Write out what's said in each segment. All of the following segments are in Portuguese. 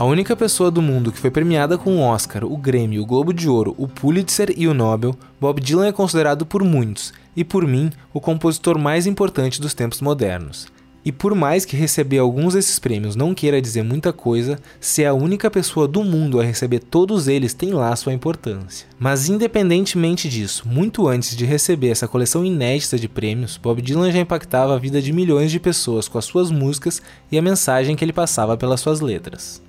A única pessoa do mundo que foi premiada com o Oscar, o Grammy, o Globo de Ouro, o Pulitzer e o Nobel, Bob Dylan é considerado por muitos, e por mim, o compositor mais importante dos tempos modernos. E por mais que receber alguns desses prêmios não queira dizer muita coisa, ser a única pessoa do mundo a receber todos eles tem lá sua importância. Mas independentemente disso, muito antes de receber essa coleção inédita de prêmios, Bob Dylan já impactava a vida de milhões de pessoas com as suas músicas e a mensagem que ele passava pelas suas letras.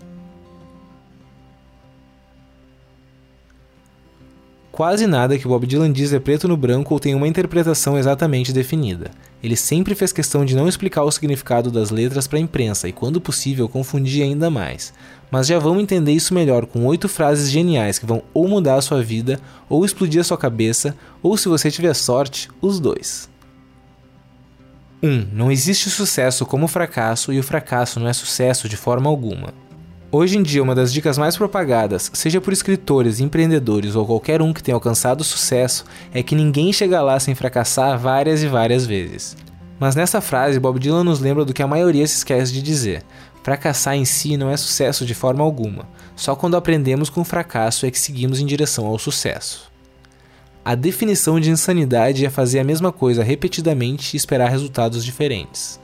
Quase nada que Bob Dylan diz é preto no branco ou tem uma interpretação exatamente definida. Ele sempre fez questão de não explicar o significado das letras para a imprensa e, quando possível, confundir ainda mais. Mas já vamos entender isso melhor com oito frases geniais que vão ou mudar a sua vida, ou explodir a sua cabeça, ou se você tiver sorte, os dois. 1. Um, não existe sucesso como fracasso e o fracasso não é sucesso de forma alguma. Hoje em dia, uma das dicas mais propagadas, seja por escritores, empreendedores ou qualquer um que tenha alcançado sucesso, é que ninguém chega lá sem fracassar várias e várias vezes. Mas nessa frase, Bob Dylan nos lembra do que a maioria se esquece de dizer: fracassar em si não é sucesso de forma alguma, só quando aprendemos com o fracasso é que seguimos em direção ao sucesso. A definição de insanidade é fazer a mesma coisa repetidamente e esperar resultados diferentes.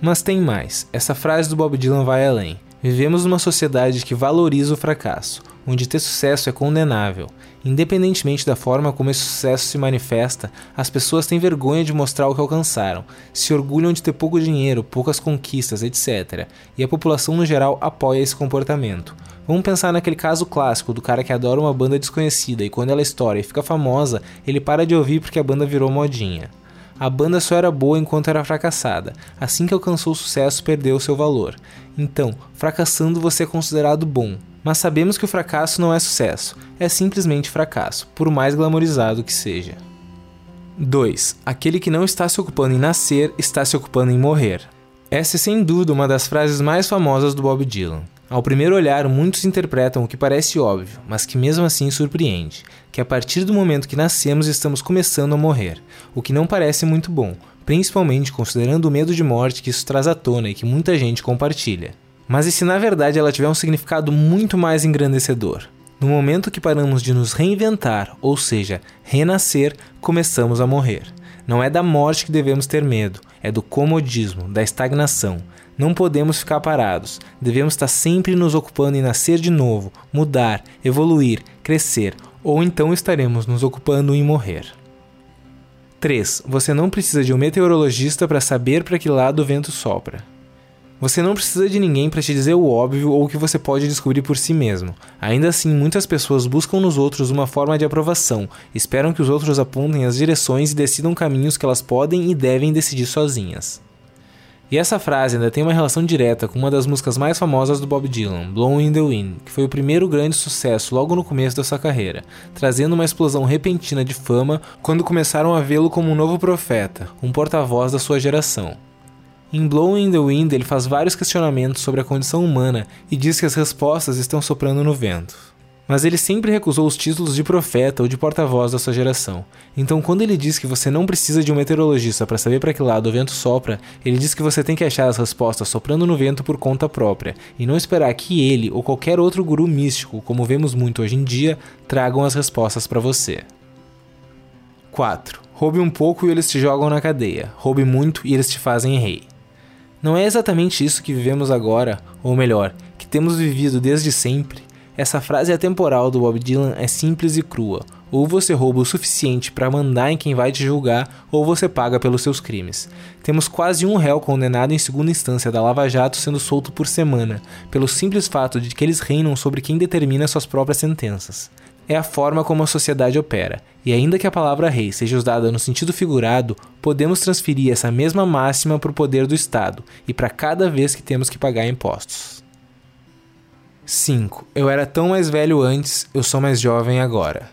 Mas tem mais, essa frase do Bob Dylan vai além. Vivemos numa sociedade que valoriza o fracasso, onde ter sucesso é condenável. Independentemente da forma como esse sucesso se manifesta, as pessoas têm vergonha de mostrar o que alcançaram, se orgulham de ter pouco dinheiro, poucas conquistas, etc. E a população no geral apoia esse comportamento. Vamos pensar naquele caso clássico do cara que adora uma banda desconhecida e quando ela estoura e fica famosa, ele para de ouvir porque a banda virou modinha. A banda só era boa enquanto era fracassada. Assim que alcançou o sucesso, perdeu seu valor. Então, fracassando você é considerado bom. Mas sabemos que o fracasso não é sucesso, é simplesmente fracasso, por mais glamorizado que seja. 2. Aquele que não está se ocupando em nascer está se ocupando em morrer. Essa é sem dúvida uma das frases mais famosas do Bob Dylan. Ao primeiro olhar, muitos interpretam o que parece óbvio, mas que mesmo assim surpreende, que a partir do momento que nascemos estamos começando a morrer, o que não parece muito bom, principalmente considerando o medo de morte que isso traz à tona e que muita gente compartilha. Mas e se na verdade ela tiver um significado muito mais engrandecedor? No momento que paramos de nos reinventar, ou seja, renascer, começamos a morrer. Não é da morte que devemos ter medo, é do comodismo, da estagnação, não podemos ficar parados. Devemos estar sempre nos ocupando em nascer de novo, mudar, evoluir, crescer, ou então estaremos nos ocupando em morrer. 3. Você não precisa de um meteorologista para saber para que lado o vento sopra. Você não precisa de ninguém para te dizer o óbvio ou o que você pode descobrir por si mesmo. Ainda assim, muitas pessoas buscam nos outros uma forma de aprovação, esperam que os outros apontem as direções e decidam caminhos que elas podem e devem decidir sozinhas. E essa frase ainda tem uma relação direta com uma das músicas mais famosas do Bob Dylan, Blowing in the Wind, que foi o primeiro grande sucesso logo no começo da sua carreira, trazendo uma explosão repentina de fama quando começaram a vê-lo como um novo profeta, um porta-voz da sua geração. Em Blowing in the Wind, ele faz vários questionamentos sobre a condição humana e diz que as respostas estão soprando no vento. Mas ele sempre recusou os títulos de profeta ou de porta-voz da sua geração. Então, quando ele diz que você não precisa de um meteorologista para saber para que lado o vento sopra, ele diz que você tem que achar as respostas soprando no vento por conta própria e não esperar que ele ou qualquer outro guru místico, como vemos muito hoje em dia, tragam as respostas para você. 4. Roube um pouco e eles te jogam na cadeia. Roube muito e eles te fazem rei. Não é exatamente isso que vivemos agora, ou melhor, que temos vivido desde sempre essa frase atemporal do Bob Dylan é simples e crua. Ou você rouba o suficiente para mandar em quem vai te julgar, ou você paga pelos seus crimes. Temos quase um réu condenado em segunda instância da Lava Jato sendo solto por semana, pelo simples fato de que eles reinam sobre quem determina suas próprias sentenças. É a forma como a sociedade opera, e ainda que a palavra rei seja usada no sentido figurado, podemos transferir essa mesma máxima para o poder do Estado e para cada vez que temos que pagar impostos. 5. Eu era tão mais velho antes, eu sou mais jovem agora.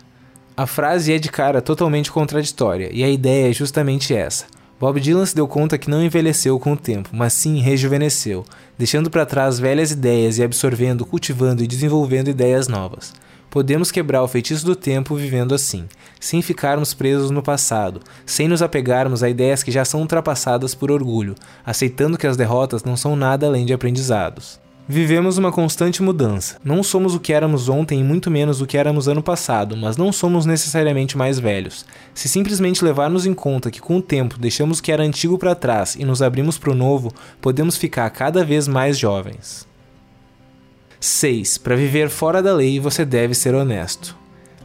A frase é de cara totalmente contraditória, e a ideia é justamente essa. Bob Dylan se deu conta que não envelheceu com o tempo, mas sim rejuvenesceu, deixando para trás velhas ideias e absorvendo, cultivando e desenvolvendo ideias novas. Podemos quebrar o feitiço do tempo vivendo assim, sem ficarmos presos no passado, sem nos apegarmos a ideias que já são ultrapassadas por orgulho, aceitando que as derrotas não são nada além de aprendizados. Vivemos uma constante mudança. Não somos o que éramos ontem e muito menos o que éramos ano passado, mas não somos necessariamente mais velhos. Se simplesmente levarmos em conta que com o tempo deixamos o que era antigo para trás e nos abrimos para o novo, podemos ficar cada vez mais jovens. 6. Para viver fora da lei, você deve ser honesto.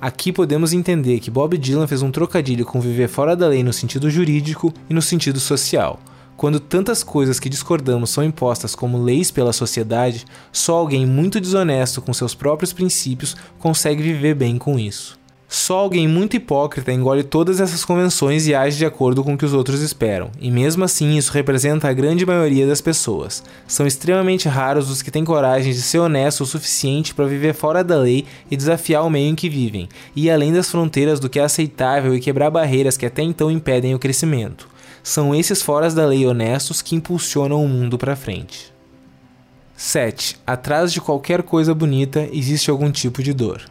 Aqui podemos entender que Bob Dylan fez um trocadilho com viver fora da lei no sentido jurídico e no sentido social. Quando tantas coisas que discordamos são impostas como leis pela sociedade, só alguém muito desonesto com seus próprios princípios consegue viver bem com isso. Só alguém muito hipócrita engole todas essas convenções e age de acordo com o que os outros esperam, e mesmo assim isso representa a grande maioria das pessoas. São extremamente raros os que têm coragem de ser honestos o suficiente para viver fora da lei e desafiar o meio em que vivem, e além das fronteiras do que é aceitável e quebrar barreiras que até então impedem o crescimento. São esses foras da lei honestos que impulsionam o mundo para frente. 7. Atrás de qualquer coisa bonita existe algum tipo de dor.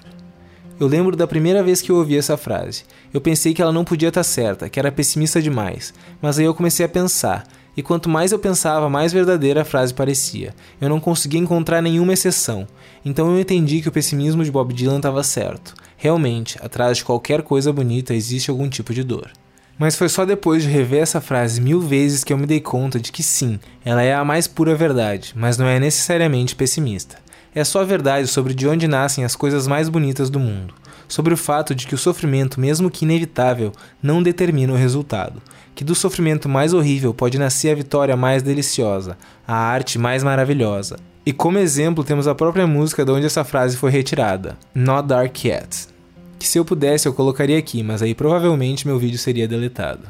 Eu lembro da primeira vez que eu ouvi essa frase. Eu pensei que ela não podia estar certa, que era pessimista demais, mas aí eu comecei a pensar, e quanto mais eu pensava, mais verdadeira a frase parecia. Eu não conseguia encontrar nenhuma exceção. Então eu entendi que o pessimismo de Bob Dylan estava certo. Realmente, atrás de qualquer coisa bonita existe algum tipo de dor. Mas foi só depois de rever essa frase mil vezes que eu me dei conta de que sim, ela é a mais pura verdade, mas não é necessariamente pessimista. É só a verdade sobre de onde nascem as coisas mais bonitas do mundo, sobre o fato de que o sofrimento, mesmo que inevitável, não determina o resultado, que do sofrimento mais horrível pode nascer a vitória mais deliciosa, a arte mais maravilhosa. E como exemplo temos a própria música de onde essa frase foi retirada, Not Dark Yet que se eu pudesse eu colocaria aqui, mas aí provavelmente meu vídeo seria deletado.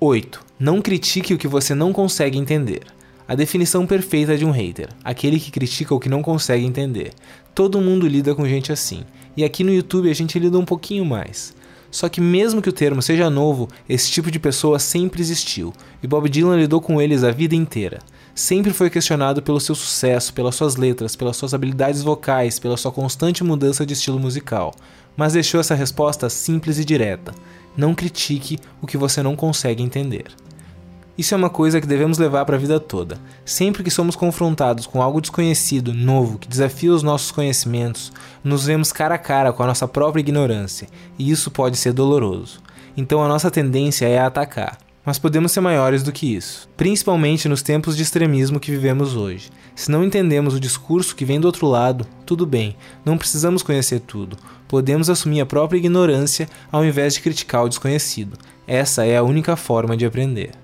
8. Não critique o que você não consegue entender. A definição perfeita de um hater, aquele que critica o que não consegue entender. Todo mundo lida com gente assim, e aqui no YouTube a gente lida um pouquinho mais. Só que mesmo que o termo seja novo, esse tipo de pessoa sempre existiu, e Bob Dylan lidou com eles a vida inteira. Sempre foi questionado pelo seu sucesso, pelas suas letras, pelas suas habilidades vocais, pela sua constante mudança de estilo musical mas deixou essa resposta simples e direta: não critique o que você não consegue entender. Isso é uma coisa que devemos levar para a vida toda. Sempre que somos confrontados com algo desconhecido, novo, que desafia os nossos conhecimentos, nos vemos cara a cara com a nossa própria ignorância, e isso pode ser doloroso. Então a nossa tendência é atacar. Mas podemos ser maiores do que isso, principalmente nos tempos de extremismo que vivemos hoje. Se não entendemos o discurso que vem do outro lado, tudo bem, não precisamos conhecer tudo. Podemos assumir a própria ignorância ao invés de criticar o desconhecido. Essa é a única forma de aprender.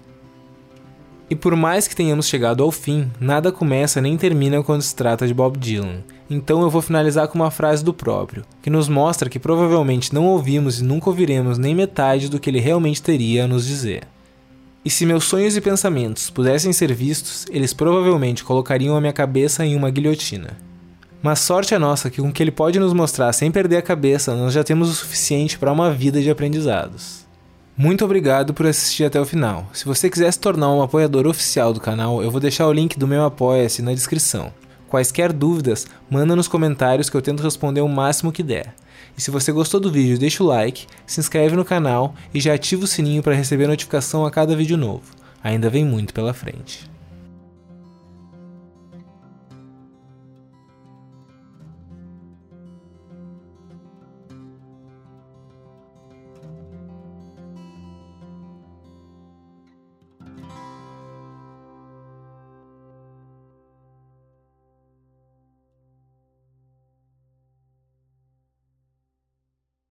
E por mais que tenhamos chegado ao fim, nada começa nem termina quando se trata de Bob Dylan. Então eu vou finalizar com uma frase do próprio, que nos mostra que provavelmente não ouvimos e nunca ouviremos nem metade do que ele realmente teria a nos dizer. E se meus sonhos e pensamentos pudessem ser vistos, eles provavelmente colocariam a minha cabeça em uma guilhotina. Mas sorte é nossa que com o que ele pode nos mostrar sem perder a cabeça, nós já temos o suficiente para uma vida de aprendizados. Muito obrigado por assistir até o final. Se você quiser se tornar um apoiador oficial do canal, eu vou deixar o link do meu Apoia-se na descrição. Quaisquer dúvidas, manda nos comentários que eu tento responder o máximo que der. E se você gostou do vídeo, deixa o like, se inscreve no canal e já ativa o sininho para receber notificação a cada vídeo novo. Ainda vem muito pela frente.